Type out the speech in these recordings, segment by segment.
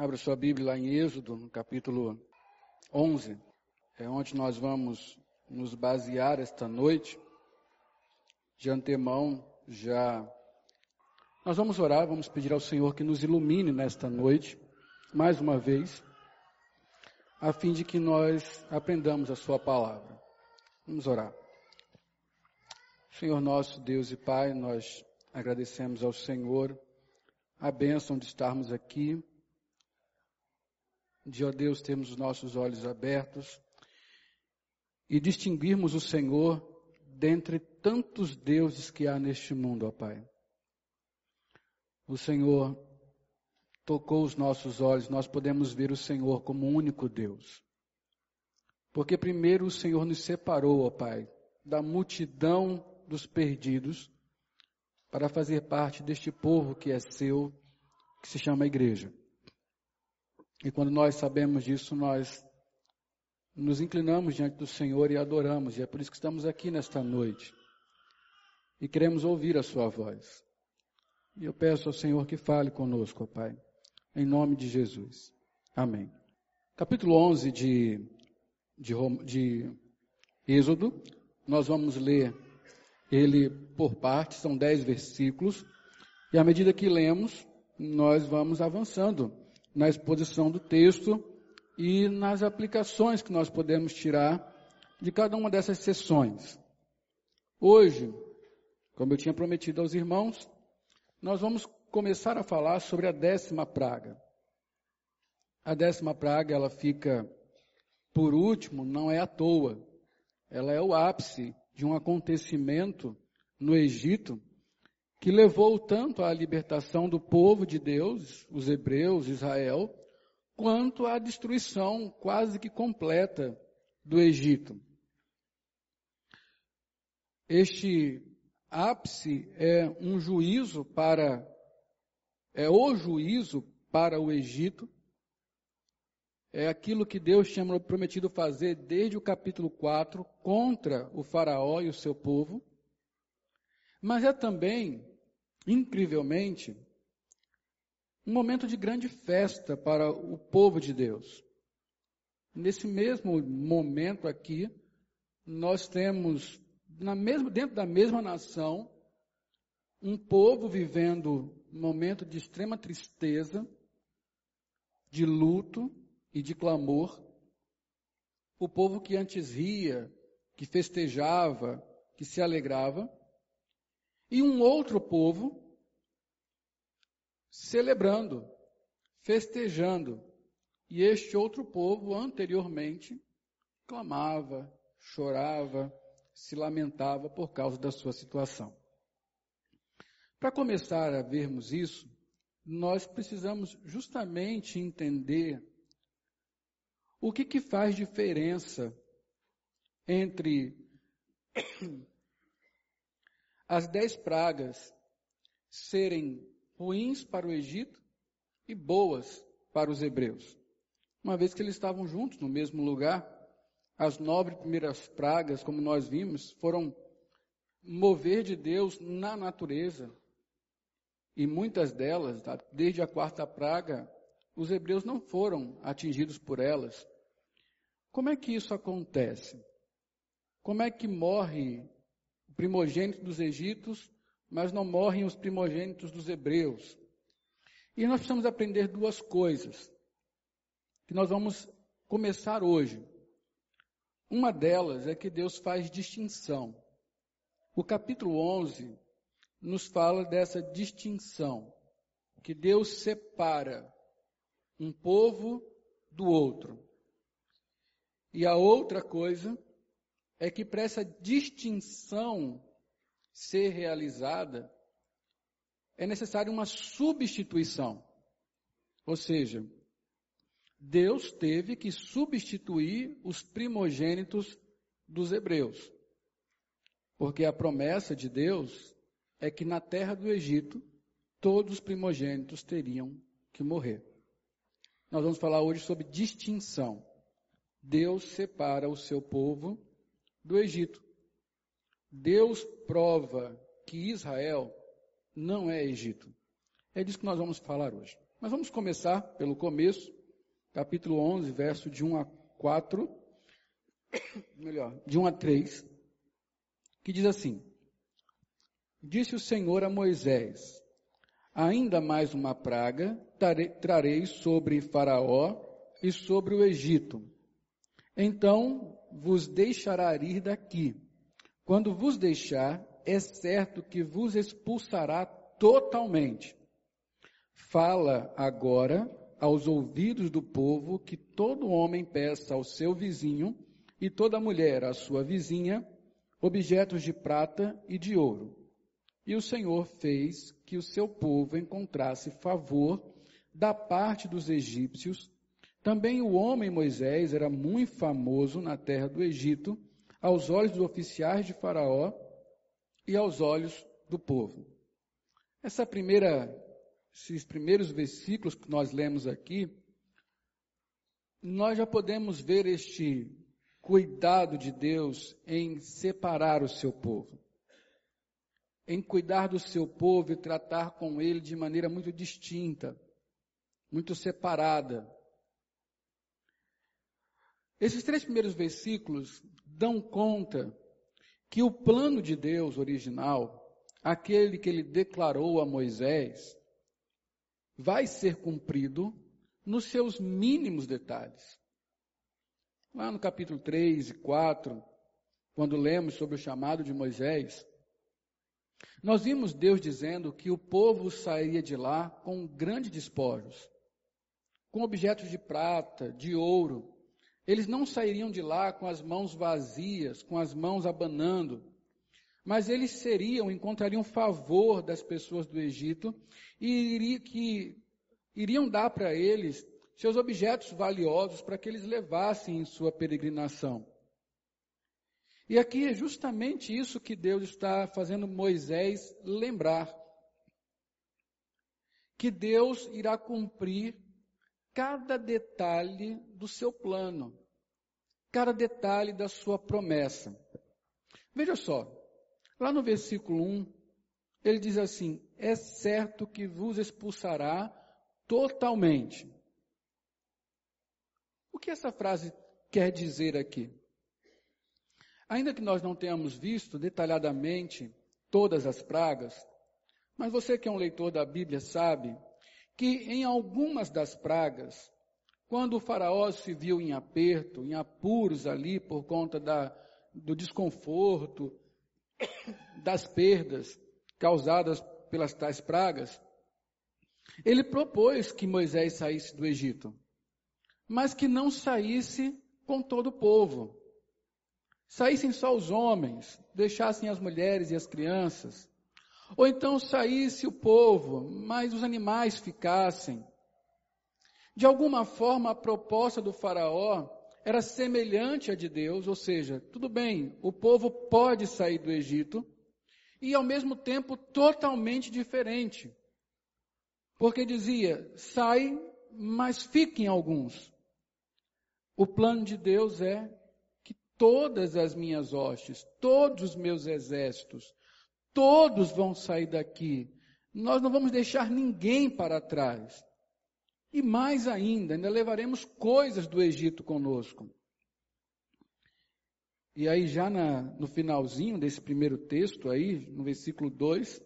Abra sua Bíblia lá em Êxodo, no capítulo 11, é onde nós vamos nos basear esta noite. De antemão, já. Nós vamos orar, vamos pedir ao Senhor que nos ilumine nesta noite, mais uma vez, a fim de que nós aprendamos a Sua palavra. Vamos orar. Senhor nosso Deus e Pai, nós agradecemos ao Senhor a bênção de estarmos aqui de, ó Deus, termos os nossos olhos abertos e distinguirmos o Senhor dentre tantos deuses que há neste mundo, ó Pai. O Senhor tocou os nossos olhos, nós podemos ver o Senhor como o único Deus. Porque primeiro o Senhor nos separou, ó Pai, da multidão dos perdidos para fazer parte deste povo que é seu, que se chama igreja. E quando nós sabemos disso, nós nos inclinamos diante do Senhor e adoramos, e é por isso que estamos aqui nesta noite. E queremos ouvir a Sua voz. E eu peço ao Senhor que fale conosco, ó Pai, em nome de Jesus. Amém. Capítulo 11 de, de, de Êxodo, nós vamos ler ele por partes, são dez versículos, e à medida que lemos, nós vamos avançando na exposição do texto e nas aplicações que nós podemos tirar de cada uma dessas sessões. Hoje, como eu tinha prometido aos irmãos, nós vamos começar a falar sobre a décima praga. A décima praga, ela fica por último, não é à toa. Ela é o ápice de um acontecimento no Egito que levou tanto à libertação do povo de Deus, os hebreus, Israel, quanto à destruição quase que completa do Egito. Este ápice é um juízo para, é o juízo para o Egito, é aquilo que Deus tinha prometido fazer desde o capítulo 4 contra o Faraó e o seu povo, mas é também incrivelmente, um momento de grande festa para o povo de Deus. Nesse mesmo momento aqui, nós temos, na mesma, dentro da mesma nação, um povo vivendo um momento de extrema tristeza, de luto e de clamor. O povo que antes ria, que festejava, que se alegrava, e um outro povo celebrando, festejando. E este outro povo anteriormente clamava, chorava, se lamentava por causa da sua situação. Para começar a vermos isso, nós precisamos justamente entender o que, que faz diferença entre as dez pragas serem ruins para o Egito e boas para os hebreus. Uma vez que eles estavam juntos no mesmo lugar, as nove primeiras pragas, como nós vimos, foram mover de Deus na natureza. E muitas delas, tá, desde a quarta praga, os hebreus não foram atingidos por elas. Como é que isso acontece? Como é que morre primogênitos dos egípcios, mas não morrem os primogênitos dos hebreus. E nós precisamos aprender duas coisas, que nós vamos começar hoje. Uma delas é que Deus faz distinção. O capítulo 11 nos fala dessa distinção, que Deus separa um povo do outro. E a outra coisa é que para essa distinção ser realizada, é necessária uma substituição. Ou seja, Deus teve que substituir os primogênitos dos hebreus. Porque a promessa de Deus é que na terra do Egito todos os primogênitos teriam que morrer. Nós vamos falar hoje sobre distinção. Deus separa o seu povo do Egito. Deus prova que Israel não é Egito. É disso que nós vamos falar hoje. Mas vamos começar pelo começo, capítulo 11, verso de 1 a 4, melhor, de 1 a 3, que diz assim: Disse o Senhor a Moisés: Ainda mais uma praga trarei sobre Faraó e sobre o Egito. Então vos deixará ir daqui. Quando vos deixar, é certo que vos expulsará totalmente. Fala agora aos ouvidos do povo que todo homem peça ao seu vizinho e toda mulher à sua vizinha objetos de prata e de ouro. E o Senhor fez que o seu povo encontrasse favor da parte dos egípcios. Também o homem Moisés era muito famoso na terra do Egito, aos olhos dos oficiais de Faraó e aos olhos do povo. Essa primeira esses primeiros versículos que nós lemos aqui, nós já podemos ver este cuidado de Deus em separar o seu povo, em cuidar do seu povo e tratar com ele de maneira muito distinta, muito separada. Esses três primeiros versículos dão conta que o plano de Deus original, aquele que ele declarou a Moisés, vai ser cumprido nos seus mínimos detalhes. Lá no capítulo 3 e 4, quando lemos sobre o chamado de Moisés, nós vimos Deus dizendo que o povo sairia de lá com grandes despojos, com objetos de prata, de ouro. Eles não sairiam de lá com as mãos vazias, com as mãos abanando, mas eles seriam, encontrariam favor das pessoas do Egito e que iriam dar para eles seus objetos valiosos para que eles levassem em sua peregrinação. E aqui é justamente isso que Deus está fazendo Moisés lembrar. Que Deus irá cumprir cada detalhe do seu plano, cada detalhe da sua promessa. Veja só, lá no versículo 1, ele diz assim: É certo que vos expulsará totalmente. O que essa frase quer dizer aqui? Ainda que nós não tenhamos visto detalhadamente todas as pragas, mas você que é um leitor da Bíblia sabe que em algumas das pragas, quando o faraó se viu em aperto, em apuros ali por conta da, do desconforto, das perdas, causadas pelas tais pragas, ele propôs que Moisés saísse do Egito, mas que não saísse com todo o povo. Saíssem só os homens, deixassem as mulheres e as crianças. Ou então saísse o povo, mas os animais ficassem. De alguma forma, a proposta do Faraó era semelhante à de Deus, ou seja, tudo bem, o povo pode sair do Egito, e ao mesmo tempo totalmente diferente. Porque dizia: sai, mas fiquem alguns. O plano de Deus é que todas as minhas hostes, todos os meus exércitos, todos vão sair daqui. Nós não vamos deixar ninguém para trás. E mais ainda, ainda levaremos coisas do Egito conosco. E aí, já na, no finalzinho desse primeiro texto, aí, no versículo 2,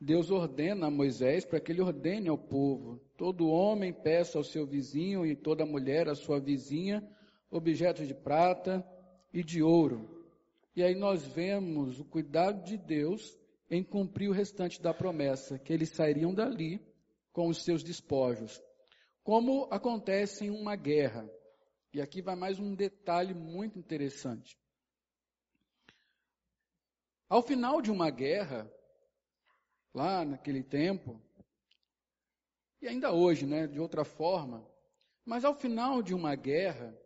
Deus ordena a Moisés para que ele ordene ao povo: todo homem peça ao seu vizinho e toda mulher à sua vizinha objetos de prata e de ouro. E aí nós vemos o cuidado de Deus em cumprir o restante da promessa, que eles sairiam dali com os seus despojos. Como acontece em uma guerra. E aqui vai mais um detalhe muito interessante. Ao final de uma guerra, lá naquele tempo, e ainda hoje, né, de outra forma, mas ao final de uma guerra,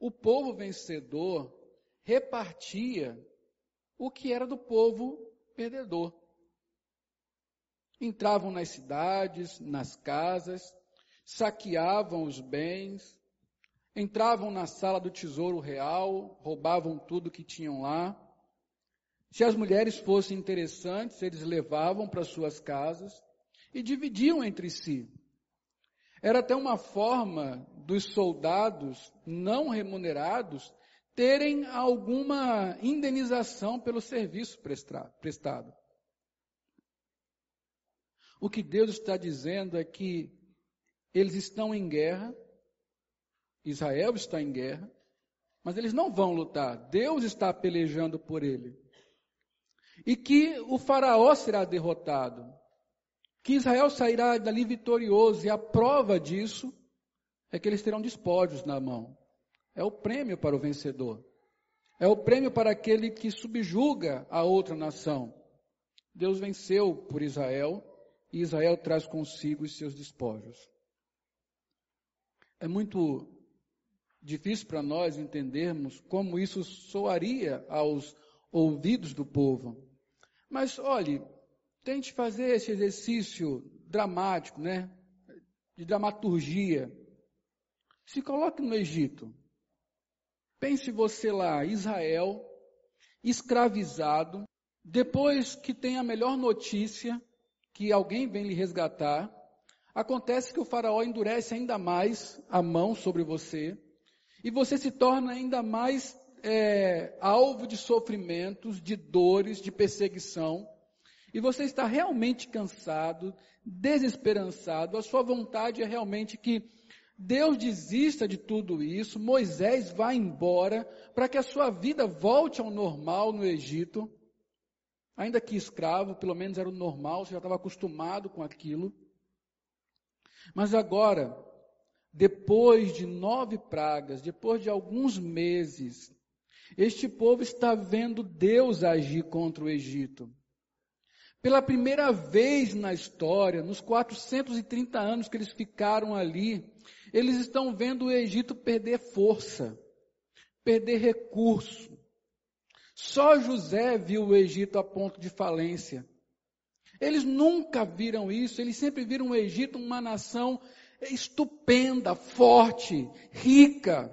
o povo vencedor repartia o que era do povo perdedor. Entravam nas cidades, nas casas, saqueavam os bens, entravam na sala do tesouro real, roubavam tudo que tinham lá. Se as mulheres fossem interessantes, eles levavam para suas casas. e dividiam entre si. Era até uma forma dos soldados não remunerados terem alguma indenização pelo serviço prestado. O que Deus está dizendo é que eles estão em guerra, Israel está em guerra, mas eles não vão lutar, Deus está pelejando por ele. E que o Faraó será derrotado, que Israel sairá dali vitorioso, e a prova disso é que eles terão despojos na mão. É o prêmio para o vencedor. É o prêmio para aquele que subjuga a outra nação. Deus venceu por Israel e Israel traz consigo os seus despojos. É muito difícil para nós entendermos como isso soaria aos ouvidos do povo. Mas olhe, tente fazer esse exercício dramático, né? De dramaturgia. Se coloque no Egito. Pense você lá, Israel, escravizado, depois que tem a melhor notícia, que alguém vem lhe resgatar, acontece que o faraó endurece ainda mais a mão sobre você, e você se torna ainda mais é, alvo de sofrimentos, de dores, de perseguição, e você está realmente cansado, desesperançado, a sua vontade é realmente que Deus desista de tudo isso, Moisés vá embora, para que a sua vida volte ao normal no Egito, Ainda que escravo, pelo menos era o normal, você já estava acostumado com aquilo. Mas agora, depois de nove pragas, depois de alguns meses, este povo está vendo Deus agir contra o Egito. Pela primeira vez na história, nos 430 anos que eles ficaram ali, eles estão vendo o Egito perder força, perder recurso, só José viu o Egito a ponto de falência. Eles nunca viram isso, eles sempre viram o Egito uma nação estupenda, forte, rica.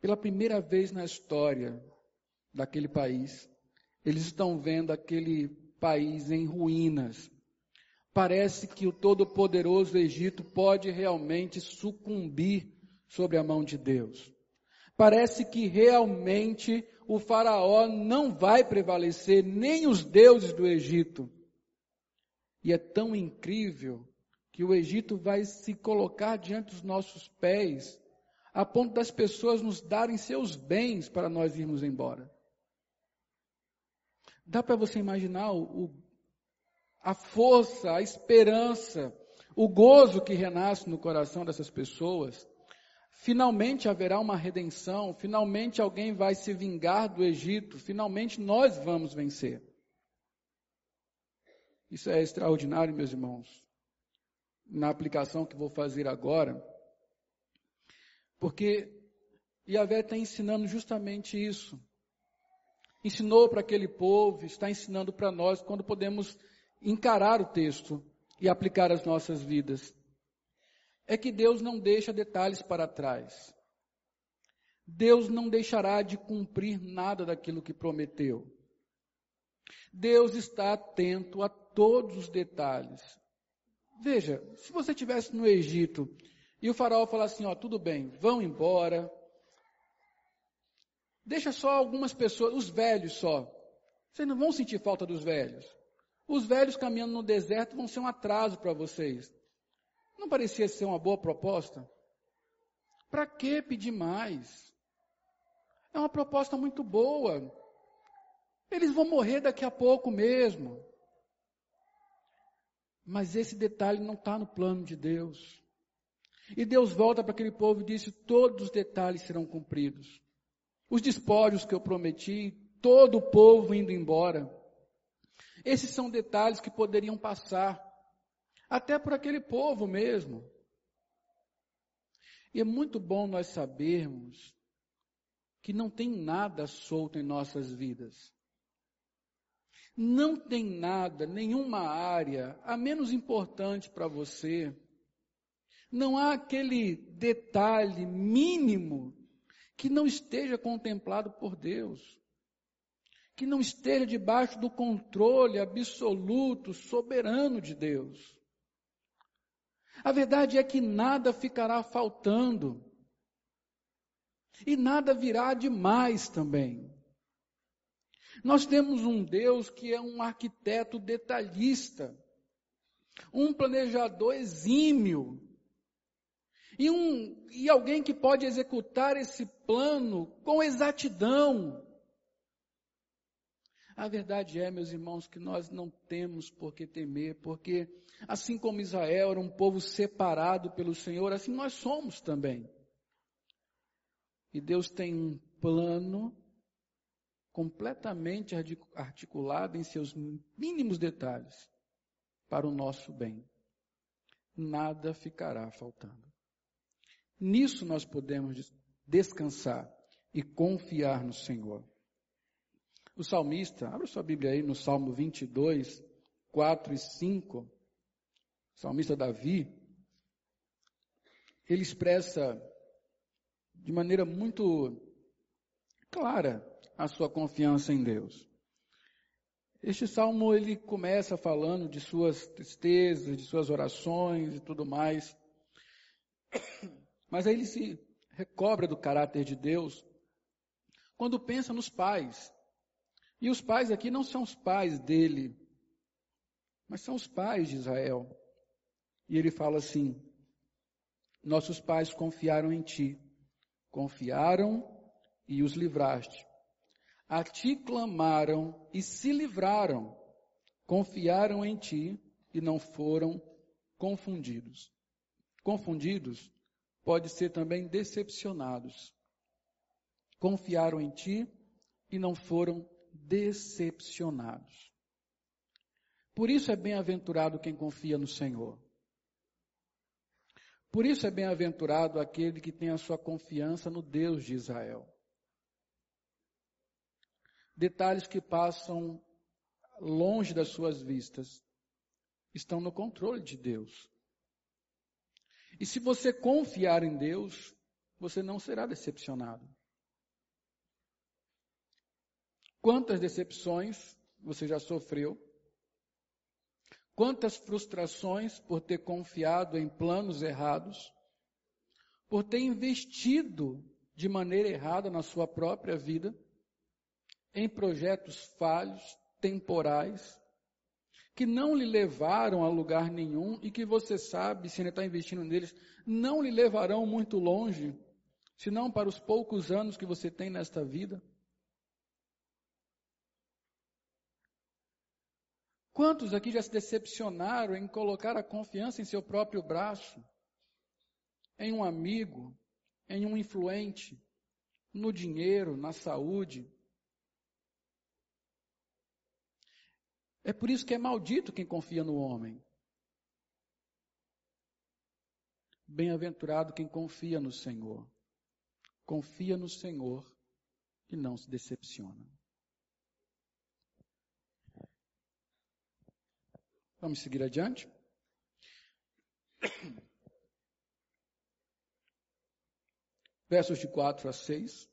Pela primeira vez na história daquele país, eles estão vendo aquele país em ruínas. Parece que o todo-poderoso Egito pode realmente sucumbir sobre a mão de Deus. Parece que realmente o Faraó não vai prevalecer, nem os deuses do Egito. E é tão incrível que o Egito vai se colocar diante dos nossos pés, a ponto das pessoas nos darem seus bens para nós irmos embora. Dá para você imaginar o, a força, a esperança, o gozo que renasce no coração dessas pessoas Finalmente haverá uma redenção, finalmente alguém vai se vingar do Egito, finalmente nós vamos vencer. Isso é extraordinário, meus irmãos, na aplicação que vou fazer agora, porque Yahvé está ensinando justamente isso. Ensinou para aquele povo, está ensinando para nós quando podemos encarar o texto e aplicar as nossas vidas é que Deus não deixa detalhes para trás. Deus não deixará de cumprir nada daquilo que prometeu. Deus está atento a todos os detalhes. Veja, se você estivesse no Egito e o faraó falasse assim, ó, tudo bem, vão embora. Deixa só algumas pessoas, os velhos só. Vocês não vão sentir falta dos velhos. Os velhos caminhando no deserto vão ser um atraso para vocês. Não parecia ser uma boa proposta? Para que pedir mais? É uma proposta muito boa. Eles vão morrer daqui a pouco mesmo. Mas esse detalhe não está no plano de Deus. E Deus volta para aquele povo e disse: todos os detalhes serão cumpridos. Os despojos que eu prometi, todo o povo indo embora. Esses são detalhes que poderiam passar até por aquele povo mesmo. E é muito bom nós sabermos que não tem nada solto em nossas vidas. Não tem nada, nenhuma área, a menos importante para você. Não há aquele detalhe mínimo que não esteja contemplado por Deus que não esteja debaixo do controle absoluto, soberano de Deus. A verdade é que nada ficará faltando. E nada virá demais também. Nós temos um Deus que é um arquiteto detalhista, um planejador exímio, e, um, e alguém que pode executar esse plano com exatidão. A verdade é, meus irmãos, que nós não temos por que temer, porque assim como Israel era um povo separado pelo Senhor, assim nós somos também. E Deus tem um plano completamente articulado em seus mínimos detalhes para o nosso bem. Nada ficará faltando. Nisso nós podemos descansar e confiar no Senhor. O salmista, abra sua Bíblia aí no Salmo 22, 4 e 5. O salmista Davi, ele expressa de maneira muito clara a sua confiança em Deus. Este salmo ele começa falando de suas tristezas, de suas orações e tudo mais. Mas aí ele se recobra do caráter de Deus quando pensa nos pais. E os pais aqui não são os pais dele, mas são os pais de Israel. E ele fala assim: Nossos pais confiaram em ti, confiaram e os livraste. A ti clamaram e se livraram, confiaram em ti e não foram confundidos. Confundidos pode ser também decepcionados. Confiaram em ti e não foram decepcionados. Por isso é bem-aventurado quem confia no Senhor. Por isso é bem-aventurado aquele que tem a sua confiança no Deus de Israel detalhes que passam longe das suas vistas estão no controle de Deus. E se você confiar em Deus, você não será decepcionado. Quantas decepções você já sofreu? Quantas frustrações por ter confiado em planos errados? Por ter investido de maneira errada na sua própria vida? em projetos falhos, temporais, que não lhe levaram a lugar nenhum e que você sabe, se ainda está investindo neles, não lhe levarão muito longe, senão para os poucos anos que você tem nesta vida. Quantos aqui já se decepcionaram em colocar a confiança em seu próprio braço, em um amigo, em um influente, no dinheiro, na saúde, É por isso que é maldito quem confia no homem. Bem-aventurado quem confia no Senhor. Confia no Senhor e não se decepciona. Vamos seguir adiante? Versos de 4 a 6.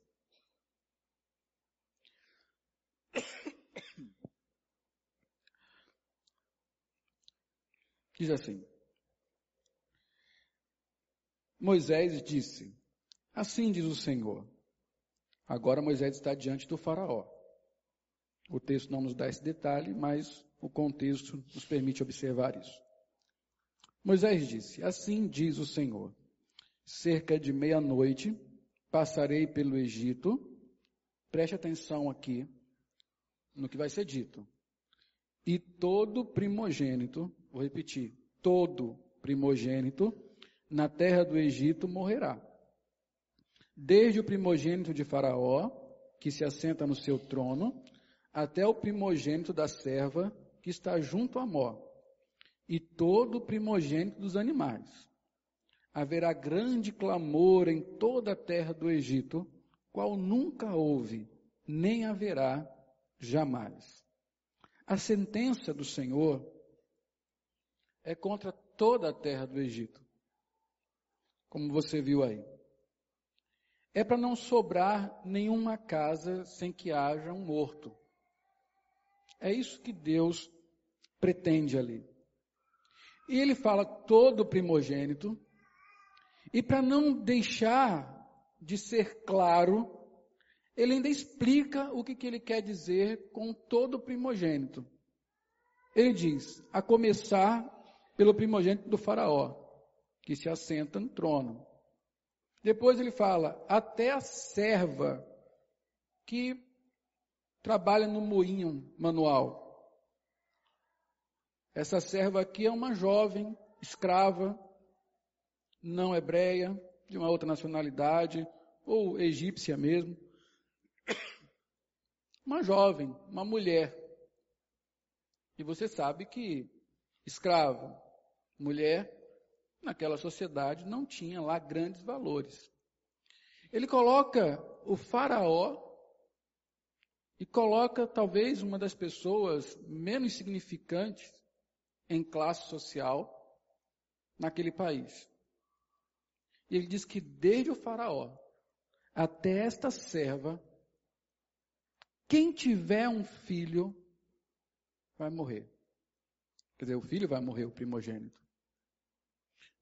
Diz assim: Moisés disse: Assim diz o Senhor. Agora Moisés está diante do Faraó. O texto não nos dá esse detalhe, mas o contexto nos permite observar isso. Moisés disse: Assim diz o Senhor: Cerca de meia-noite passarei pelo Egito. Preste atenção aqui no que vai ser dito. E todo primogênito Vou repetir. Todo primogênito na terra do Egito morrerá. Desde o primogênito de Faraó, que se assenta no seu trono, até o primogênito da serva que está junto a Mó, e todo o primogênito dos animais. Haverá grande clamor em toda a terra do Egito, qual nunca houve, nem haverá jamais. A sentença do Senhor é contra toda a terra do Egito. Como você viu aí. É para não sobrar nenhuma casa sem que haja um morto. É isso que Deus pretende ali. E ele fala todo primogênito, e para não deixar de ser claro, ele ainda explica o que, que ele quer dizer com todo primogênito. Ele diz, a começar pelo primogênito do faraó, que se assenta no trono. Depois ele fala, até a serva que trabalha no moinho manual. Essa serva aqui é uma jovem, escrava, não hebreia, de uma outra nacionalidade, ou egípcia mesmo. Uma jovem, uma mulher. E você sabe que escravo, mulher, naquela sociedade não tinha lá grandes valores. Ele coloca o faraó e coloca talvez uma das pessoas menos significantes em classe social naquele país. E ele diz que desde o faraó até esta serva, quem tiver um filho vai morrer. Quer dizer, o filho vai morrer, o primogênito.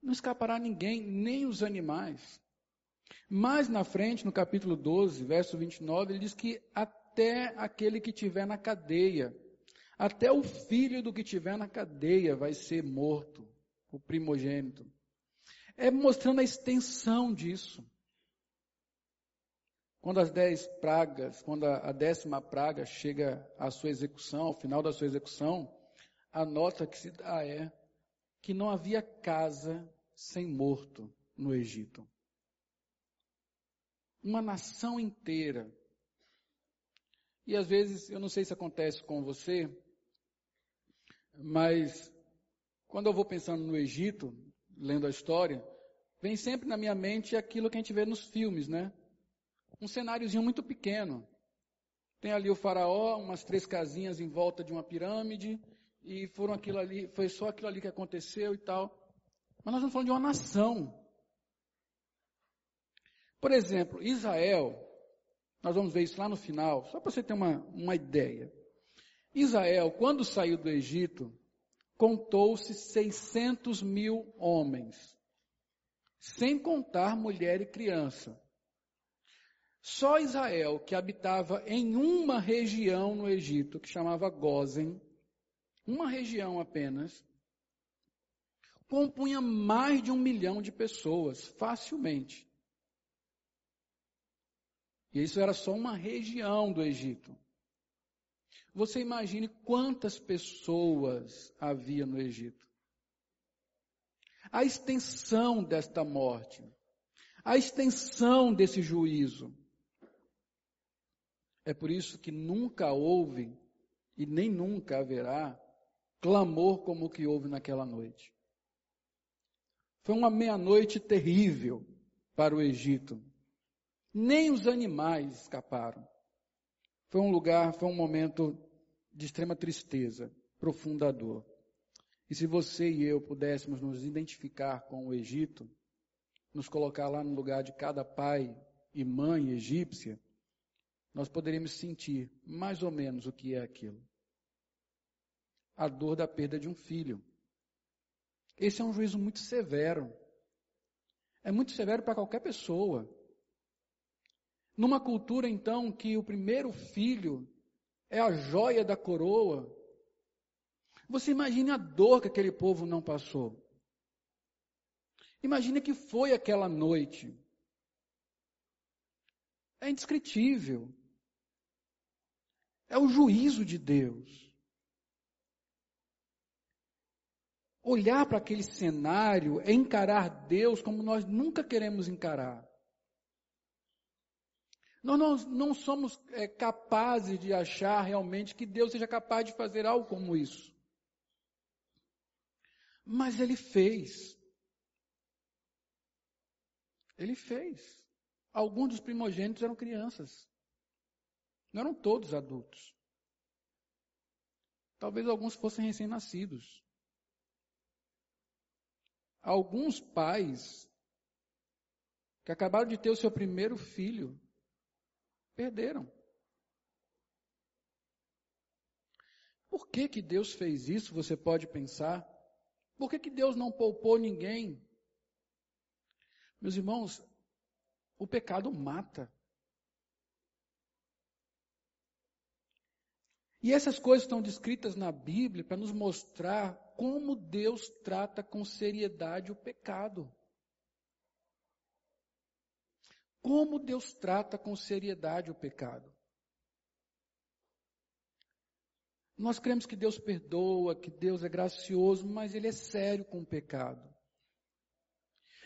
Não escapará ninguém, nem os animais. Mais na frente, no capítulo 12, verso 29, ele diz que até aquele que tiver na cadeia até o filho do que tiver na cadeia vai ser morto, o primogênito. É mostrando a extensão disso. Quando as dez pragas, quando a, décima praga chega à sua execução, ao final da sua execução, a nota que se dá é que não havia casa sem morto no Egito. Uma nação inteira. E às vezes, eu não sei se acontece com você, mas quando eu vou pensando no Egito, lendo a história, vem sempre na minha mente aquilo que a gente vê nos filmes, né? Um cenáriozinho muito pequeno. Tem ali o faraó, umas três casinhas em volta de uma pirâmide, e foram aquilo ali, foi só aquilo ali que aconteceu e tal. Mas nós estamos falando de uma nação. Por exemplo, Israel, nós vamos ver isso lá no final, só para você ter uma, uma ideia. Israel, quando saiu do Egito, contou-se 600 mil homens, sem contar mulher e criança. Só Israel, que habitava em uma região no Egito, que chamava Gozen, uma região apenas, compunha mais de um milhão de pessoas, facilmente. E isso era só uma região do Egito. Você imagine quantas pessoas havia no Egito. A extensão desta morte, a extensão desse juízo. É por isso que nunca houve e nem nunca haverá clamor como o que houve naquela noite. Foi uma meia-noite terrível para o Egito. Nem os animais escaparam. Foi um lugar, foi um momento de extrema tristeza, profunda dor. E se você e eu pudéssemos nos identificar com o Egito, nos colocar lá no lugar de cada pai e mãe egípcia, nós poderíamos sentir mais ou menos o que é aquilo. A dor da perda de um filho. Esse é um juízo muito severo. É muito severo para qualquer pessoa. Numa cultura, então, que o primeiro filho é a joia da coroa. Você imagine a dor que aquele povo não passou. Imagine que foi aquela noite. É indescritível. É o juízo de Deus. Olhar para aquele cenário é encarar Deus como nós nunca queremos encarar. Nós não, não somos é, capazes de achar realmente que Deus seja capaz de fazer algo como isso. Mas Ele fez. Ele fez. Alguns dos primogênitos eram crianças. Não eram todos adultos. Talvez alguns fossem recém-nascidos. Alguns pais que acabaram de ter o seu primeiro filho Perderam. Por que, que Deus fez isso? Você pode pensar. Por que, que Deus não poupou ninguém? Meus irmãos, o pecado mata. E essas coisas estão descritas na Bíblia para nos mostrar como Deus trata com seriedade o pecado. Como Deus trata com seriedade o pecado. Nós cremos que Deus perdoa, que Deus é gracioso, mas Ele é sério com o pecado.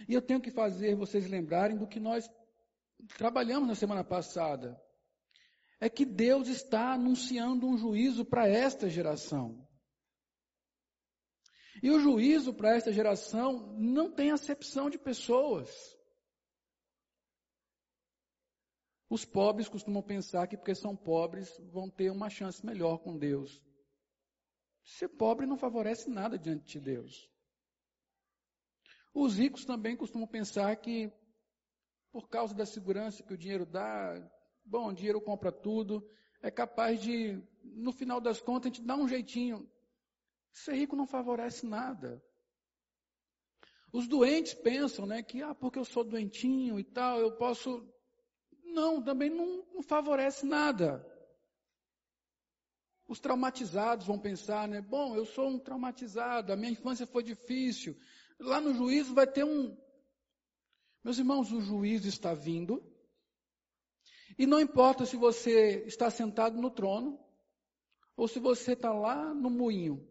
E eu tenho que fazer vocês lembrarem do que nós trabalhamos na semana passada. É que Deus está anunciando um juízo para esta geração. E o juízo para esta geração não tem acepção de pessoas. Os pobres costumam pensar que porque são pobres vão ter uma chance melhor com Deus. Ser pobre não favorece nada diante de Deus. Os ricos também costumam pensar que, por causa da segurança que o dinheiro dá, bom, o dinheiro compra tudo, é capaz de, no final das contas, a gente dar um jeitinho. Ser rico não favorece nada. Os doentes pensam, né, que, ah, porque eu sou doentinho e tal, eu posso. Não, também não, não favorece nada. Os traumatizados vão pensar, né, bom, eu sou um traumatizado, a minha infância foi difícil, lá no juízo vai ter um. Meus irmãos, o juízo está vindo. E não importa se você está sentado no trono ou se você está lá no moinho.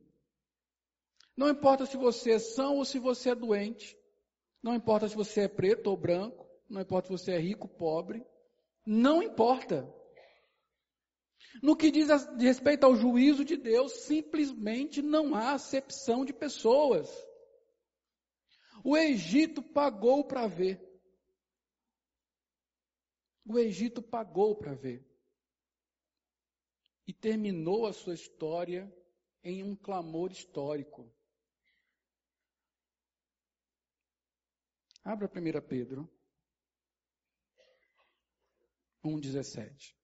Não importa se você é são ou se você é doente. Não importa se você é preto ou branco. Não importa se você é rico ou pobre. Não importa. No que diz respeito ao juízo de Deus, simplesmente não há acepção de pessoas. O Egito pagou para ver. O Egito pagou para ver. E terminou a sua história em um clamor histórico. Abra 1 Pedro 1,17.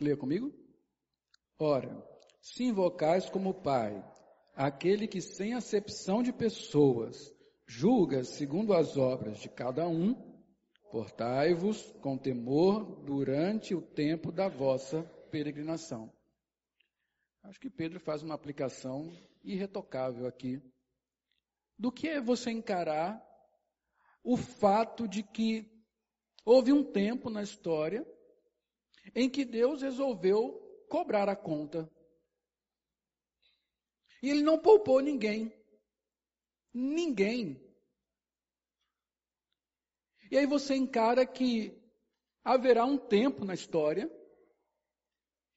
Leia comigo? Ora, se invocais como Pai aquele que sem acepção de pessoas julga segundo as obras de cada um, portai-vos com temor durante o tempo da vossa peregrinação. Acho que Pedro faz uma aplicação irretocável aqui. Do que é você encarar o fato de que houve um tempo na história em que Deus resolveu cobrar a conta. E ele não poupou ninguém. Ninguém. E aí você encara que haverá um tempo na história,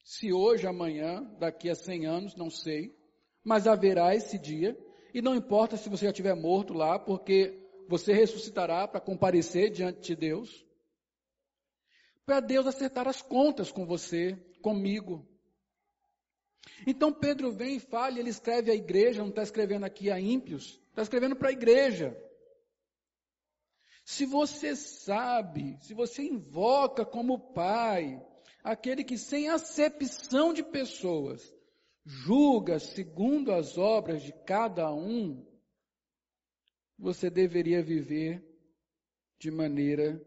se hoje, amanhã, daqui a 100 anos, não sei, mas haverá esse dia, e não importa se você já estiver morto lá, porque você ressuscitará para comparecer diante de Deus, para Deus acertar as contas com você, comigo, então Pedro vem e fala, ele escreve à igreja, não está escrevendo aqui a ímpios, está escrevendo para a igreja. Se você sabe, se você invoca como Pai, aquele que sem acepção de pessoas, julga segundo as obras de cada um, você deveria viver de maneira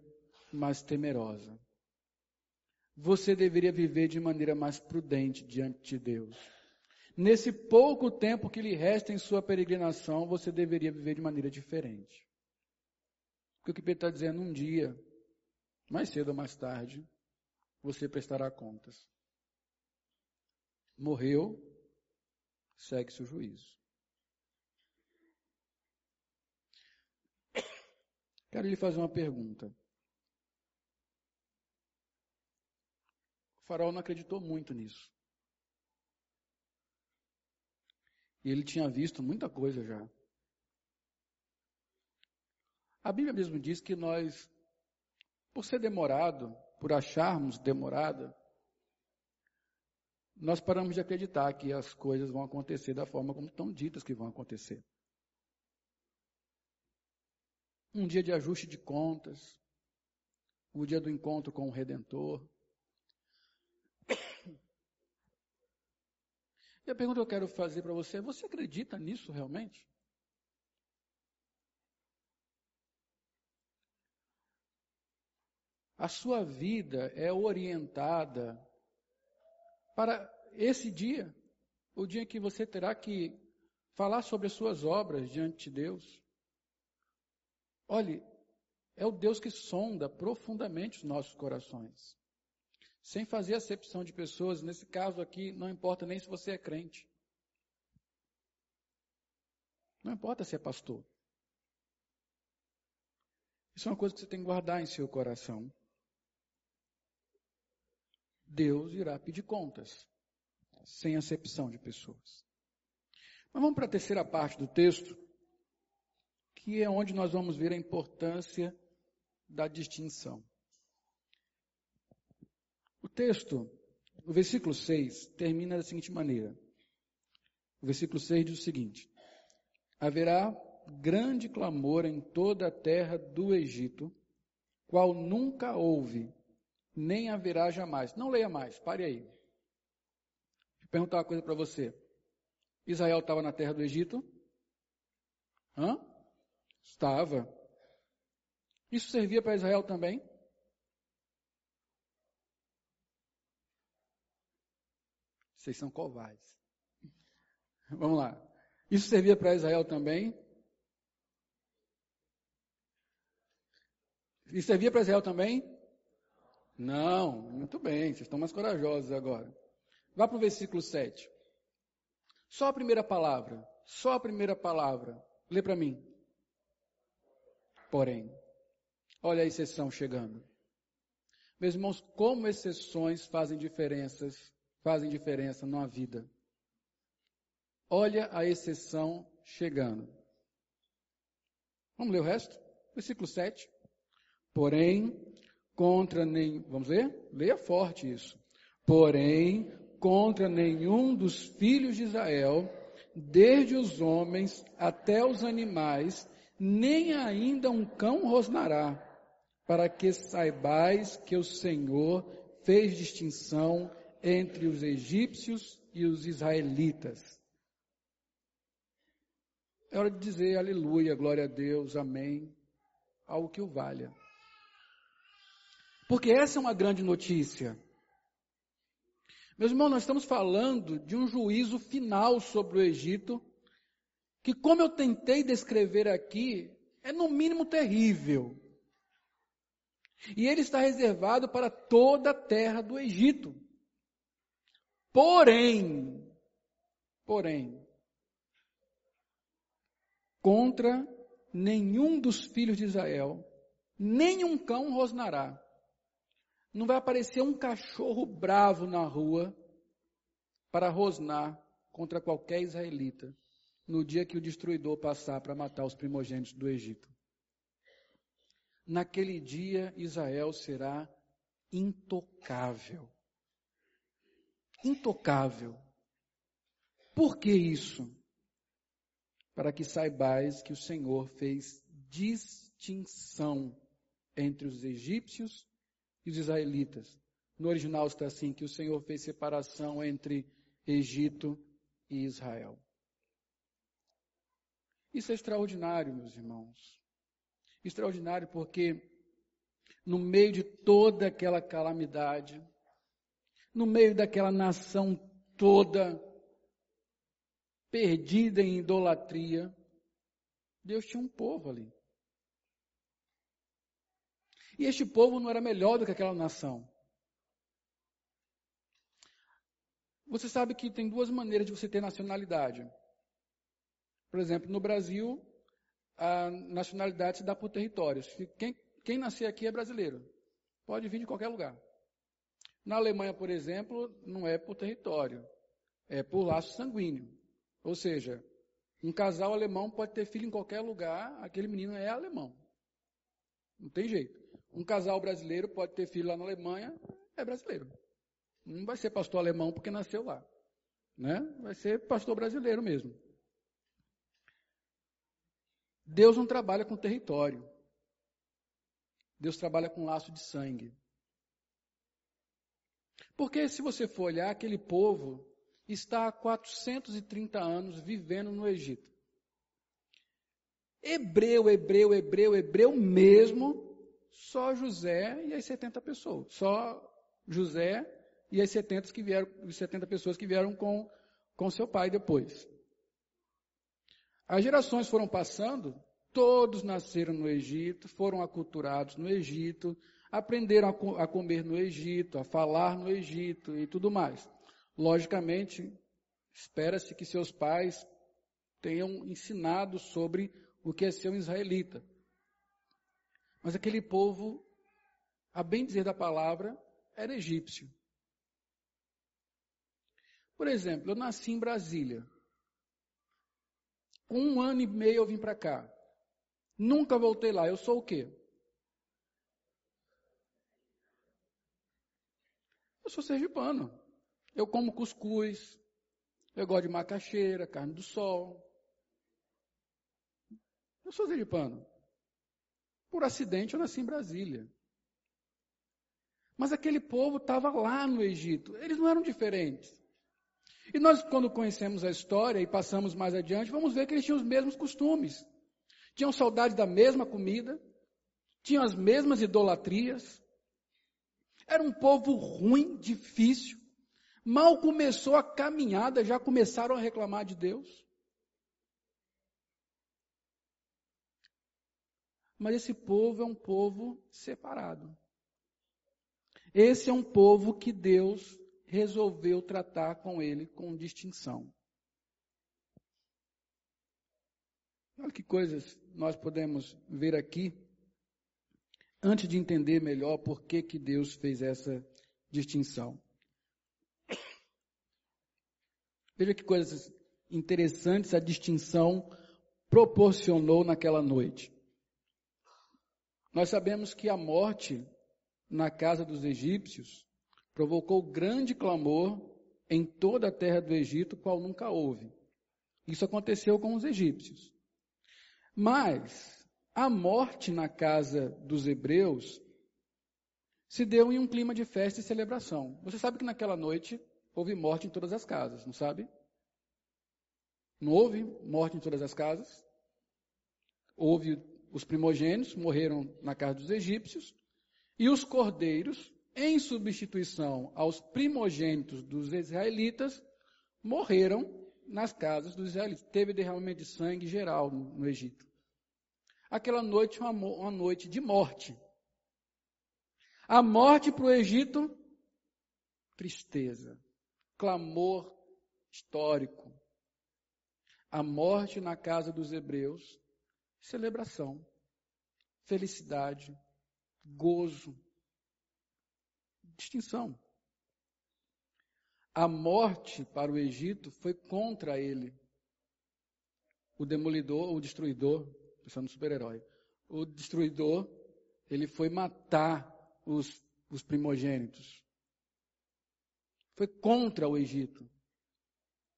mais temerosa você deveria viver de maneira mais prudente diante de Deus. Nesse pouco tempo que lhe resta em sua peregrinação, você deveria viver de maneira diferente. Porque o que Pedro está dizendo, um dia, mais cedo ou mais tarde, você prestará contas. Morreu, segue-se o juízo. Quero lhe fazer uma pergunta. Faraó não acreditou muito nisso. E ele tinha visto muita coisa já. A Bíblia mesmo diz que nós, por ser demorado, por acharmos demorada, nós paramos de acreditar que as coisas vão acontecer da forma como estão ditas que vão acontecer. Um dia de ajuste de contas, o dia do encontro com o Redentor, E a pergunta que eu quero fazer para você é: você acredita nisso realmente? A sua vida é orientada para esse dia, o dia que você terá que falar sobre as suas obras diante de Deus. Olhe, é o Deus que sonda profundamente os nossos corações. Sem fazer acepção de pessoas, nesse caso aqui, não importa nem se você é crente. Não importa se é pastor. Isso é uma coisa que você tem que guardar em seu coração. Deus irá pedir contas, sem acepção de pessoas. Mas vamos para a terceira parte do texto, que é onde nós vamos ver a importância da distinção. O texto, no versículo 6, termina da seguinte maneira. O versículo 6 diz o seguinte: Haverá grande clamor em toda a terra do Egito, qual nunca houve nem haverá jamais. Não leia mais, pare aí. Vou perguntar uma coisa para você. Israel estava na terra do Egito? Hã? Estava. Isso servia para Israel também? Vocês são covardes. Vamos lá. Isso servia para Israel também? Isso servia para Israel também? Não, muito bem, vocês estão mais corajosos agora. Vá para o versículo 7. Só a primeira palavra, só a primeira palavra. Lê para mim. Porém, olha a exceção chegando. Meus irmãos, como exceções fazem diferenças, fazem diferença na vida. Olha a exceção chegando. Vamos ler o resto? Versículo 7. Porém, contra nem, vamos ler? Leia forte isso. Porém, contra nenhum dos filhos de Israel, desde os homens até os animais, nem ainda um cão rosnará, para que saibais que o Senhor fez distinção entre os egípcios e os israelitas. É hora de dizer aleluia, glória a Deus, amém, ao que o valha. Porque essa é uma grande notícia. Meus irmãos, nós estamos falando de um juízo final sobre o Egito, que, como eu tentei descrever aqui, é no mínimo terrível. E ele está reservado para toda a terra do Egito. Porém, porém, contra nenhum dos filhos de Israel, nenhum cão rosnará, não vai aparecer um cachorro bravo na rua para rosnar contra qualquer israelita no dia que o destruidor passar para matar os primogênitos do Egito. Naquele dia, Israel será intocável. Intocável. Por que isso? Para que saibais que o Senhor fez distinção entre os egípcios e os israelitas. No original está assim: que o Senhor fez separação entre Egito e Israel. Isso é extraordinário, meus irmãos. Extraordinário porque, no meio de toda aquela calamidade, no meio daquela nação toda perdida em idolatria, Deus tinha um povo ali. E este povo não era melhor do que aquela nação. Você sabe que tem duas maneiras de você ter nacionalidade. Por exemplo, no Brasil, a nacionalidade se dá por territórios. Quem, quem nascer aqui é brasileiro. Pode vir de qualquer lugar. Na Alemanha, por exemplo, não é por território, é por laço sanguíneo. Ou seja, um casal alemão pode ter filho em qualquer lugar, aquele menino é alemão. Não tem jeito. Um casal brasileiro pode ter filho lá na Alemanha, é brasileiro. Não vai ser pastor alemão porque nasceu lá. Né? Vai ser pastor brasileiro mesmo. Deus não trabalha com território. Deus trabalha com laço de sangue. Porque se você for olhar aquele povo, está há 430 anos vivendo no Egito. Hebreu, hebreu, hebreu, hebreu mesmo, só José e as 70 pessoas. Só José e as 70, que vieram, as 70 pessoas que vieram com, com seu pai depois. As gerações foram passando, todos nasceram no Egito, foram aculturados no Egito, aprenderam a, a comer no Egito, a falar no Egito e tudo mais. Logicamente, espera-se que seus pais tenham ensinado sobre o que é ser um israelita. Mas aquele povo, a bem dizer da palavra, era egípcio. Por exemplo, eu nasci em Brasília. Com um ano e meio eu vim para cá. Nunca voltei lá. Eu sou o quê? Eu sou sergipano. Eu como cuscuz. Eu gosto de macaxeira, carne do sol. Eu sou sergipano. Por acidente eu nasci em Brasília. Mas aquele povo estava lá no Egito. Eles não eram diferentes. E nós, quando conhecemos a história e passamos mais adiante, vamos ver que eles tinham os mesmos costumes. Tinham saudade da mesma comida, tinham as mesmas idolatrias. Era um povo ruim, difícil. Mal começou a caminhada, já começaram a reclamar de Deus. Mas esse povo é um povo separado. Esse é um povo que Deus resolveu tratar com ele com distinção. Olha que coisas nós podemos ver aqui, antes de entender melhor por que, que Deus fez essa distinção. Veja que coisas interessantes a distinção proporcionou naquela noite. Nós sabemos que a morte na casa dos egípcios provocou grande clamor em toda a terra do Egito, qual nunca houve. Isso aconteceu com os egípcios. Mas a morte na casa dos hebreus se deu em um clima de festa e celebração. Você sabe que naquela noite houve morte em todas as casas, não sabe? Não houve morte em todas as casas? Houve os primogênitos morreram na casa dos egípcios, e os cordeiros, em substituição aos primogênitos dos israelitas, morreram nas casas dos israelitas. Teve derramamento de sangue geral no, Egito. Aquela noite uma, uma noite de morte. A morte para o Egito, tristeza, clamor histórico. A morte na casa dos hebreus, celebração, felicidade, gozo, distinção. A morte para o Egito foi contra ele. O demolidor, o destruidor, pensando no super-herói, o destruidor, ele foi matar os, os primogênitos. Foi contra o Egito.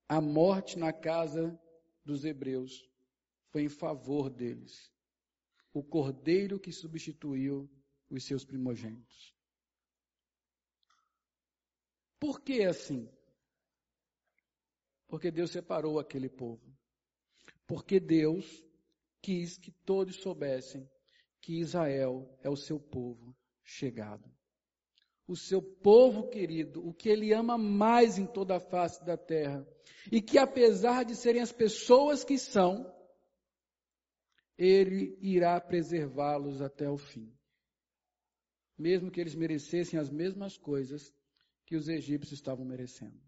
A morte na casa dos hebreus foi em favor deles. O cordeiro que substituiu os seus primogênitos. Por que assim? Porque Deus separou aquele povo. Porque Deus quis que todos soubessem que Israel é o seu povo chegado. O seu povo querido, o que ele ama mais em toda a face da terra. E que apesar de serem as pessoas que são, ele irá preservá-los até o fim. Mesmo que eles merecessem as mesmas coisas que os egípcios estavam merecendo.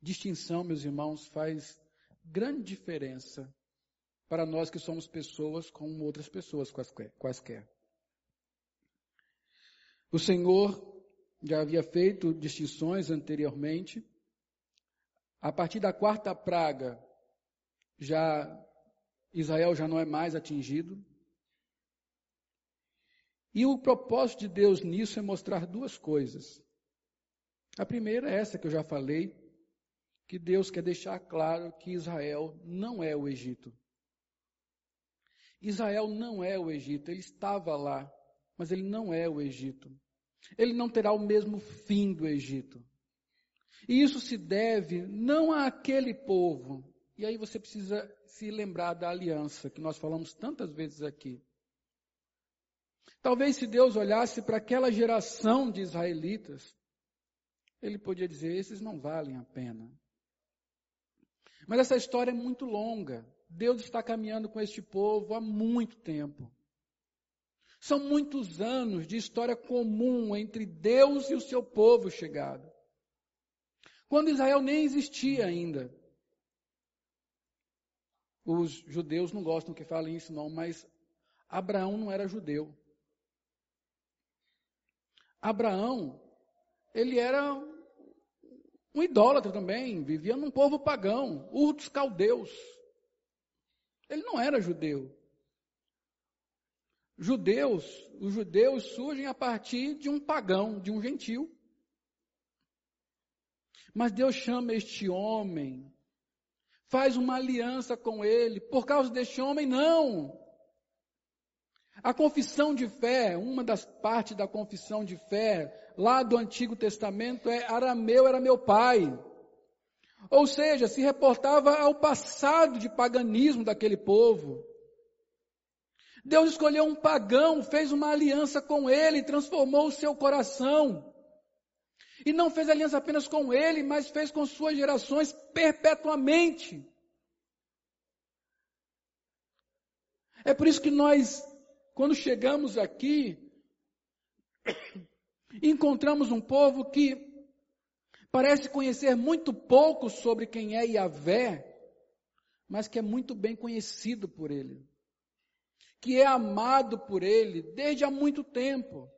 Distinção, meus irmãos, faz grande diferença para nós que somos pessoas como outras pessoas quaisquer. O Senhor já havia feito distinções anteriormente. A partir da quarta praga, já Israel já não é mais atingido. E o propósito de Deus nisso é mostrar duas coisas. A primeira é essa que eu já falei, que Deus quer deixar claro que Israel não é o Egito. Israel não é o Egito, ele estava lá, mas ele não é o Egito. Ele não terá o mesmo fim do Egito. E isso se deve não àquele povo. E aí você precisa se lembrar da aliança que nós falamos tantas vezes aqui. Talvez se Deus olhasse para aquela geração de israelitas, ele podia dizer: esses não valem a pena. Mas essa história é muito longa. Deus está caminhando com este povo há muito tempo. São muitos anos de história comum entre Deus e o seu povo chegado. Quando Israel nem existia ainda. Os judeus não gostam que falem isso, não, mas Abraão não era judeu. Abraão, ele era um idólatra também, vivia num povo pagão, Ur dos caldeus. Ele não era judeu. Judeus, os judeus surgem a partir de um pagão, de um gentil. Mas Deus chama este homem, faz uma aliança com ele, por causa deste homem, não. A confissão de fé, uma das partes da confissão de fé, lá do Antigo Testamento, é Arameu era meu pai. Ou seja, se reportava ao passado de paganismo daquele povo. Deus escolheu um pagão, fez uma aliança com ele, transformou o seu coração. E não fez aliança apenas com ele, mas fez com suas gerações perpetuamente. É por isso que nós, quando chegamos aqui, encontramos um povo que parece conhecer muito pouco sobre quem é Yahvé, mas que é muito bem conhecido por ele que é amado por Ele desde há muito tempo,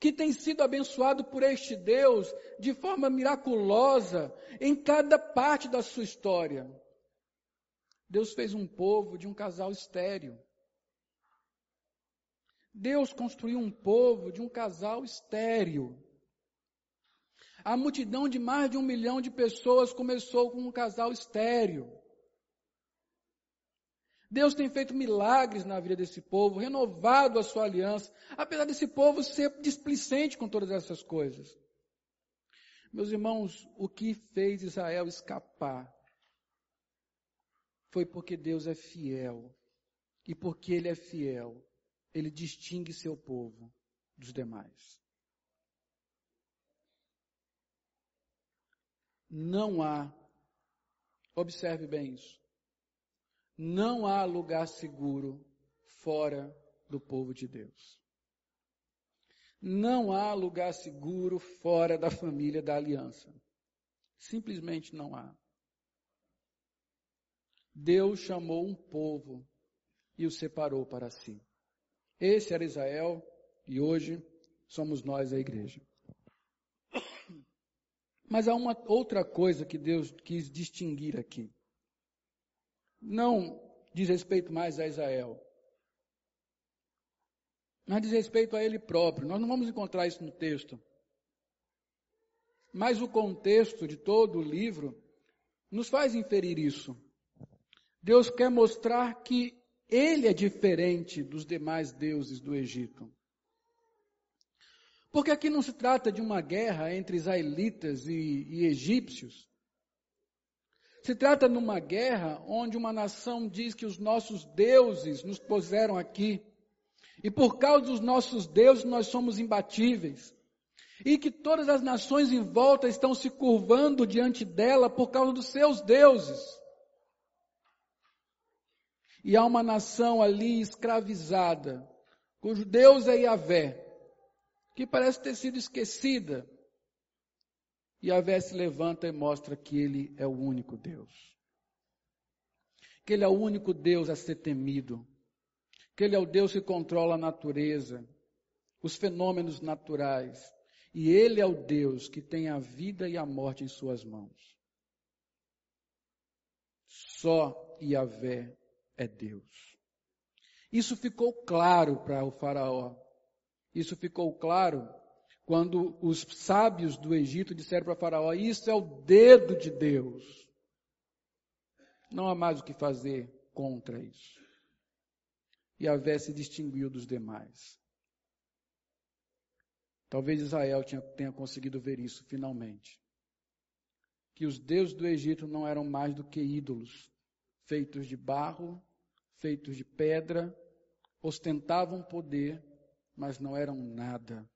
que tem sido abençoado por este Deus de forma miraculosa em cada parte da sua história. Deus fez um povo de um casal estéreo. Deus construiu um povo de um casal estéreo. A multidão de mais de um milhão de pessoas começou com um casal estéreo. Deus tem feito milagres na vida desse povo, renovado a sua aliança, apesar desse povo ser displicente com todas essas coisas. Meus irmãos, o que fez Israel escapar foi porque Deus é fiel. E porque Ele é fiel, Ele distingue seu povo dos demais. Não há, observe bem isso, não há lugar seguro fora do povo de Deus. Não há lugar seguro fora da família da aliança. Simplesmente não há. Deus chamou um povo e o separou para si. Esse era Israel e hoje somos nós a igreja. Mas há uma outra coisa que Deus quis distinguir aqui não diz respeito mais a Israel, mas diz respeito a ele próprio. Nós não vamos encontrar isso no texto. Mas o contexto de todo o livro nos faz inferir isso. Deus quer mostrar que ele é diferente dos demais deuses do Egito. Porque aqui não se trata de uma guerra entre israelitas e, e egípcios. Se trata de uma guerra onde uma nação diz que os nossos deuses nos puseram aqui. E por causa dos nossos deuses nós somos imbatíveis. E que todas as nações em volta estão se curvando diante dela por causa dos seus deuses. E há uma nação ali escravizada, cujo Deus é Yahvé, que parece ter sido esquecida, Yahvé se levanta e mostra que ele é o único Deus. Que ele é o único Deus a ser temido. Que ele é o Deus que controla a natureza, os fenômenos naturais. E ele é o Deus que tem a vida e a morte em suas mãos. Só Yahvé é Deus. Isso ficou claro para o Faraó. Isso ficou claro quando os sábios do Egito disseram para Faraó: Isso é o dedo de Deus. Não há mais o que fazer contra isso. E a Vé se distinguiu dos demais. Talvez Israel tenha, tenha conseguido ver isso finalmente. que os deuses do Egito não eram mais do que ídolos, feitos de barro, feitos de pedra, ostentavam poder, mas não eram nada.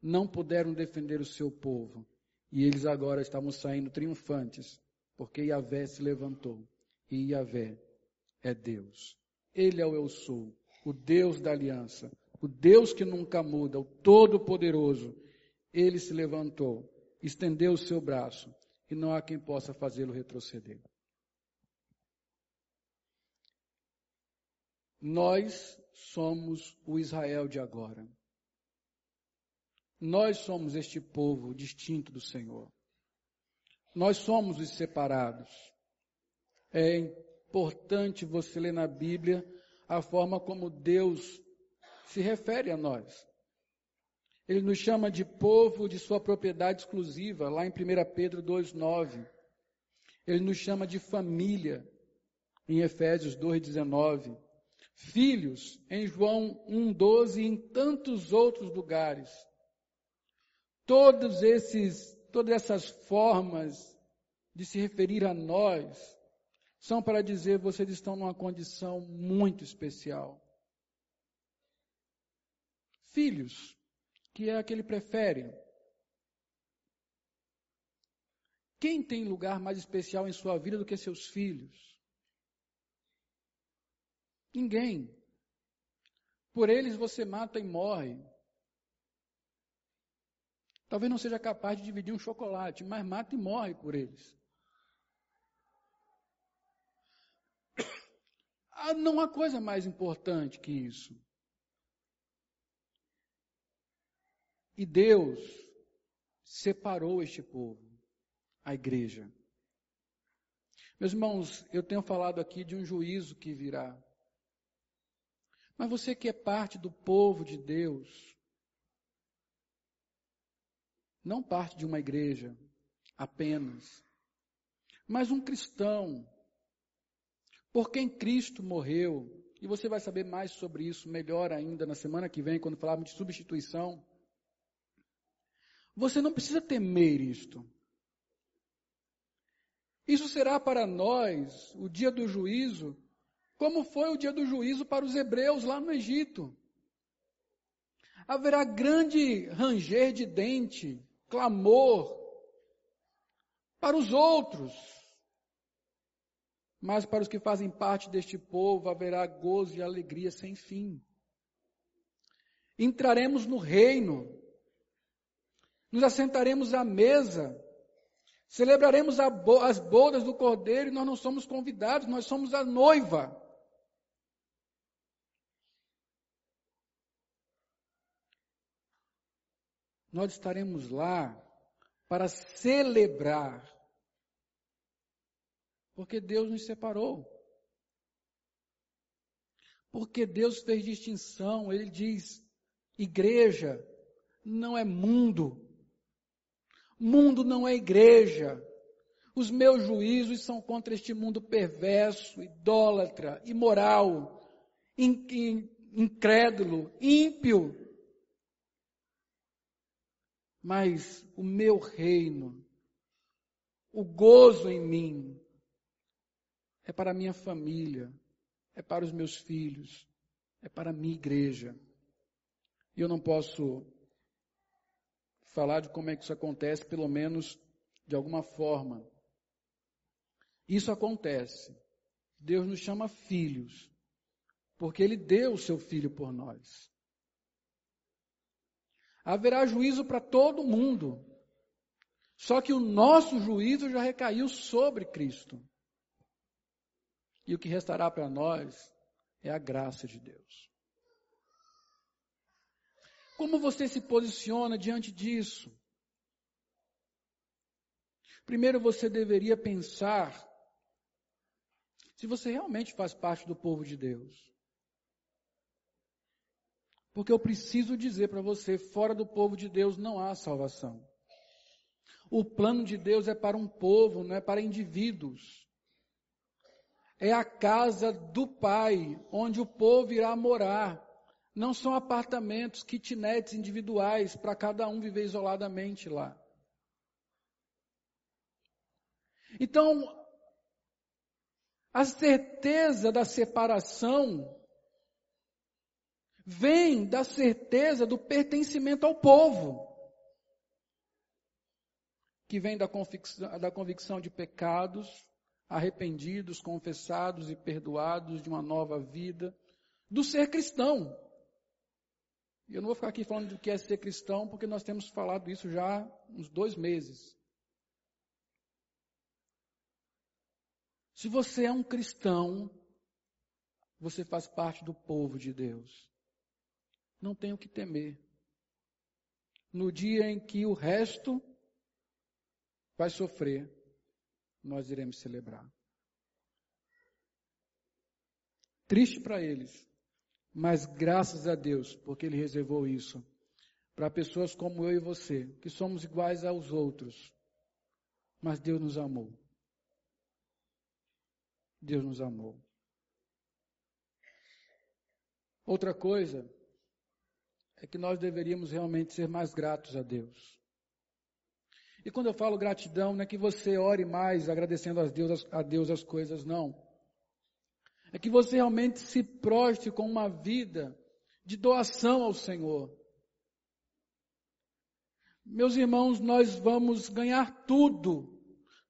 Não puderam defender o seu povo. E eles agora estavam saindo triunfantes, porque Yahvé se levantou. E Yahvé é Deus. Ele é o eu sou, o Deus da aliança, o Deus que nunca muda, o Todo-Poderoso. Ele se levantou, estendeu o seu braço, e não há quem possa fazê-lo retroceder. Nós somos o Israel de agora. Nós somos este povo distinto do Senhor. Nós somos os separados. É importante você ler na Bíblia a forma como Deus se refere a nós. Ele nos chama de povo de sua propriedade exclusiva, lá em 1 Pedro 2,9. Ele nos chama de família, em Efésios 2,19. Filhos, em João 1,12 e em tantos outros lugares. Todos esses, todas essas formas de se referir a nós são para dizer vocês estão numa condição muito especial. Filhos, que é a que ele prefere. Quem tem lugar mais especial em sua vida do que seus filhos? Ninguém. Por eles você mata e morre. Talvez não seja capaz de dividir um chocolate, mas mata e morre por eles. Ah, não há coisa mais importante que isso. E Deus separou este povo, a igreja. Meus irmãos, eu tenho falado aqui de um juízo que virá. Mas você que é parte do povo de Deus, não parte de uma igreja apenas, mas um cristão, por quem Cristo morreu, e você vai saber mais sobre isso melhor ainda na semana que vem, quando falarmos de substituição. Você não precisa temer isto. Isso será para nós o dia do juízo, como foi o dia do juízo para os hebreus lá no Egito. Haverá grande ranger de dente, clamor para os outros. Mas para os que fazem parte deste povo haverá gozo e alegria sem fim. Entraremos no reino, nos assentaremos à mesa, celebraremos as bodas do cordeiro e nós não somos convidados, nós somos a noiva. Nós estaremos lá para celebrar, porque Deus nos separou. Porque Deus fez distinção, Ele diz: igreja não é mundo, mundo não é igreja. Os meus juízos são contra este mundo perverso, idólatra, imoral, incrédulo, ímpio. Mas o meu reino, o gozo em mim, é para a minha família, é para os meus filhos, é para a minha igreja. E eu não posso falar de como é que isso acontece, pelo menos de alguma forma. Isso acontece. Deus nos chama filhos, porque Ele deu o seu filho por nós. Haverá juízo para todo mundo. Só que o nosso juízo já recaiu sobre Cristo. E o que restará para nós é a graça de Deus. Como você se posiciona diante disso? Primeiro você deveria pensar se você realmente faz parte do povo de Deus. Porque eu preciso dizer para você: fora do povo de Deus não há salvação. O plano de Deus é para um povo, não é para indivíduos. É a casa do Pai, onde o povo irá morar. Não são apartamentos, kitnets individuais para cada um viver isoladamente lá. Então, a certeza da separação vem da certeza do pertencimento ao povo, que vem da convicção, da convicção de pecados, arrependidos, confessados e perdoados de uma nova vida, do ser cristão. E eu não vou ficar aqui falando do que é ser cristão, porque nós temos falado isso já uns dois meses. Se você é um cristão, você faz parte do povo de Deus. Não tem o que temer. No dia em que o resto vai sofrer, nós iremos celebrar. Triste para eles, mas graças a Deus, porque Ele reservou isso para pessoas como eu e você, que somos iguais aos outros, mas Deus nos amou. Deus nos amou. Outra coisa é que nós deveríamos realmente ser mais gratos a Deus. E quando eu falo gratidão, não é que você ore mais agradecendo a Deus, a Deus as coisas, não. É que você realmente se prostre com uma vida de doação ao Senhor. Meus irmãos, nós vamos ganhar tudo,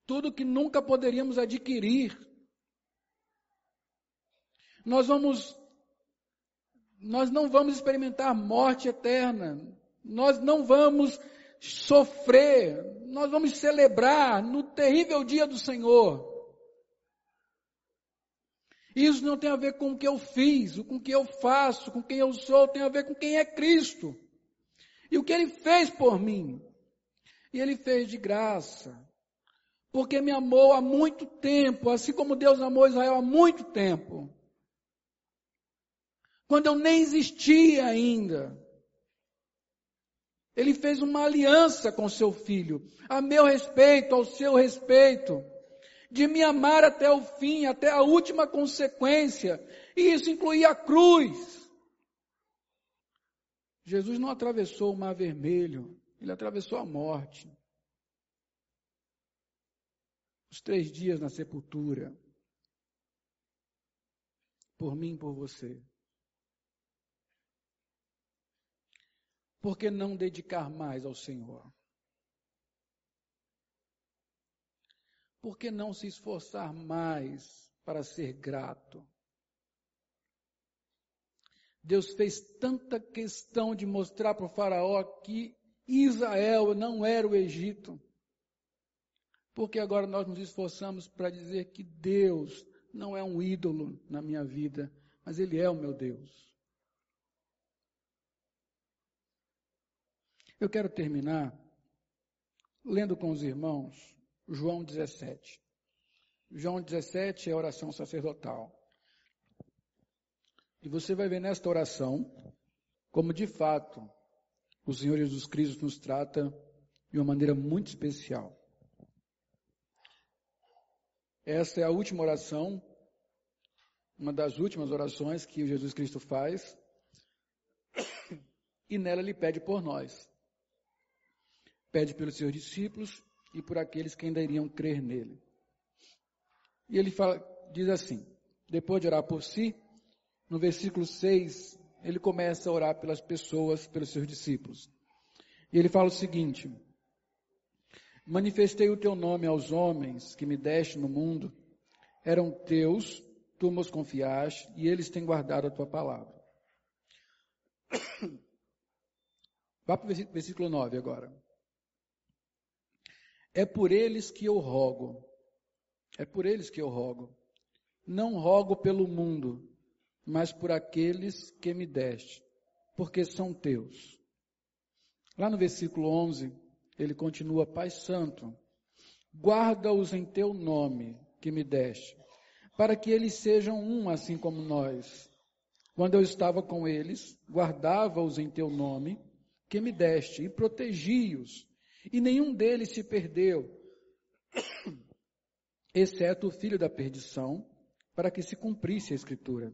tudo que nunca poderíamos adquirir. Nós vamos nós não vamos experimentar morte eterna. Nós não vamos sofrer. Nós vamos celebrar no terrível dia do Senhor. Isso não tem a ver com o que eu fiz, com o que eu faço, com quem eu sou, tem a ver com quem é Cristo. E o que ele fez por mim. E ele fez de graça. Porque me amou há muito tempo, assim como Deus amou Israel há muito tempo. Quando eu nem existia ainda. Ele fez uma aliança com seu filho, a meu respeito, ao seu respeito de me amar até o fim, até a última consequência. E isso incluía a cruz. Jesus não atravessou o mar vermelho, ele atravessou a morte. Os três dias na sepultura. Por mim e por você. Por que não dedicar mais ao Senhor? por que não se esforçar mais para ser grato? Deus fez tanta questão de mostrar para o Faraó que Israel não era o Egito. Porque agora nós nos esforçamos para dizer que Deus não é um ídolo na minha vida, mas Ele é o meu Deus. Eu quero terminar lendo com os irmãos João 17. João 17 é a oração sacerdotal. E você vai ver nesta oração como de fato o Senhor Jesus Cristo nos trata de uma maneira muito especial. Essa é a última oração, uma das últimas orações que Jesus Cristo faz, e nela ele pede por nós. Pede pelos seus discípulos e por aqueles que ainda iriam crer nele. E ele fala, diz assim, depois de orar por si, no versículo 6, ele começa a orar pelas pessoas, pelos seus discípulos. E ele fala o seguinte: Manifestei o teu nome aos homens que me deste no mundo, eram teus, tu nos confiaste, e eles têm guardado a tua palavra. Vá para o versículo 9 agora. É por eles que eu rogo. É por eles que eu rogo. Não rogo pelo mundo, mas por aqueles que me deste, porque são teus. Lá no versículo 11, ele continua: Pai Santo, guarda-os em teu nome que me deste, para que eles sejam um assim como nós. Quando eu estava com eles, guardava-os em teu nome que me deste e protegi-os e nenhum deles se perdeu, exceto o filho da perdição, para que se cumprisse a escritura.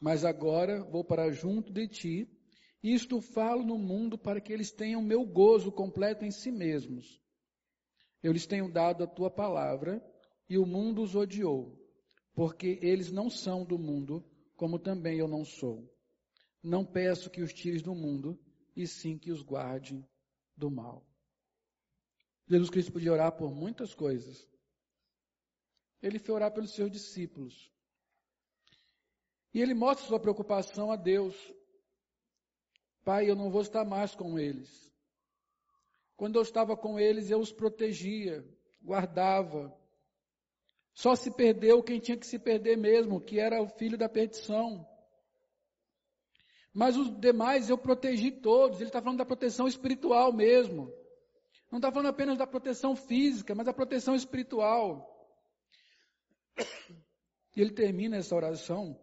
Mas agora vou para junto de ti, e isto falo no mundo para que eles tenham meu gozo completo em si mesmos. Eu lhes tenho dado a tua palavra, e o mundo os odiou, porque eles não são do mundo, como também eu não sou. Não peço que os tires do mundo, e sim que os guarde do mal. Jesus Cristo podia orar por muitas coisas. Ele foi orar pelos seus discípulos. E ele mostra sua preocupação a Deus. Pai, eu não vou estar mais com eles. Quando eu estava com eles, eu os protegia, guardava. Só se perdeu quem tinha que se perder mesmo, que era o filho da perdição. Mas os demais eu protegi todos. Ele está falando da proteção espiritual mesmo. Não está falando apenas da proteção física, mas da proteção espiritual. E ele termina essa oração,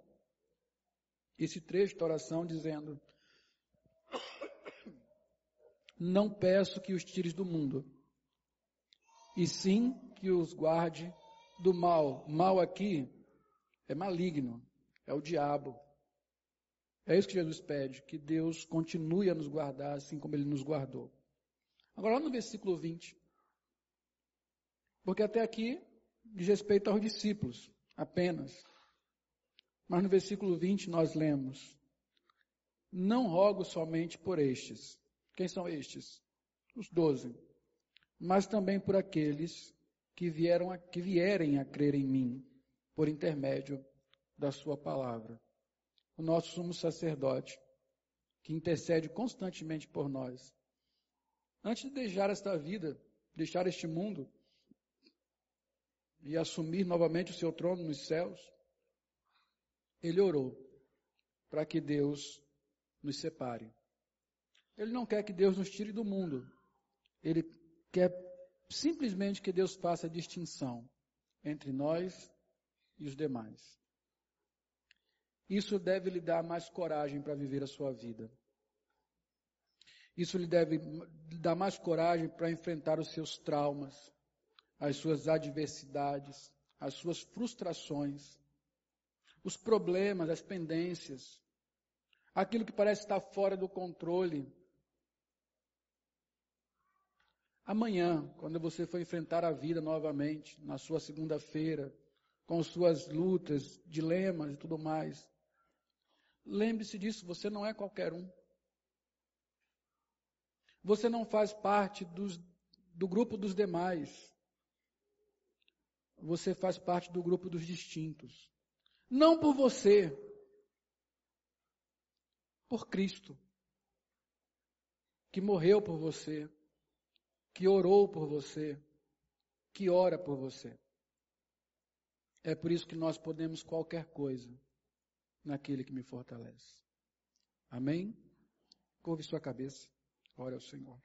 esse trecho da oração, dizendo: Não peço que os tires do mundo, e sim que os guarde do mal. Mal aqui é maligno, é o diabo. É isso que Jesus pede, que Deus continue a nos guardar assim como ele nos guardou. Agora, lá no versículo 20. Porque até aqui diz respeito aos discípulos, apenas. Mas no versículo 20 nós lemos: Não rogo somente por estes. Quem são estes? Os doze. Mas também por aqueles que, vieram a, que vierem a crer em mim, por intermédio da sua palavra. O nosso sumo sacerdote, que intercede constantemente por nós Antes de deixar esta vida, deixar este mundo e assumir novamente o seu trono nos céus, ele orou para que Deus nos separe. Ele não quer que Deus nos tire do mundo. Ele quer simplesmente que Deus faça a distinção entre nós e os demais. Isso deve lhe dar mais coragem para viver a sua vida. Isso lhe deve dar mais coragem para enfrentar os seus traumas, as suas adversidades, as suas frustrações, os problemas, as pendências, aquilo que parece estar fora do controle. Amanhã, quando você for enfrentar a vida novamente, na sua segunda-feira, com suas lutas, dilemas e tudo mais, lembre-se disso, você não é qualquer um. Você não faz parte dos, do grupo dos demais. Você faz parte do grupo dos distintos. Não por você, por Cristo, que morreu por você, que orou por você, que ora por você. É por isso que nós podemos qualquer coisa naquele que me fortalece. Amém? Curve sua cabeça. Glória ao Senhor.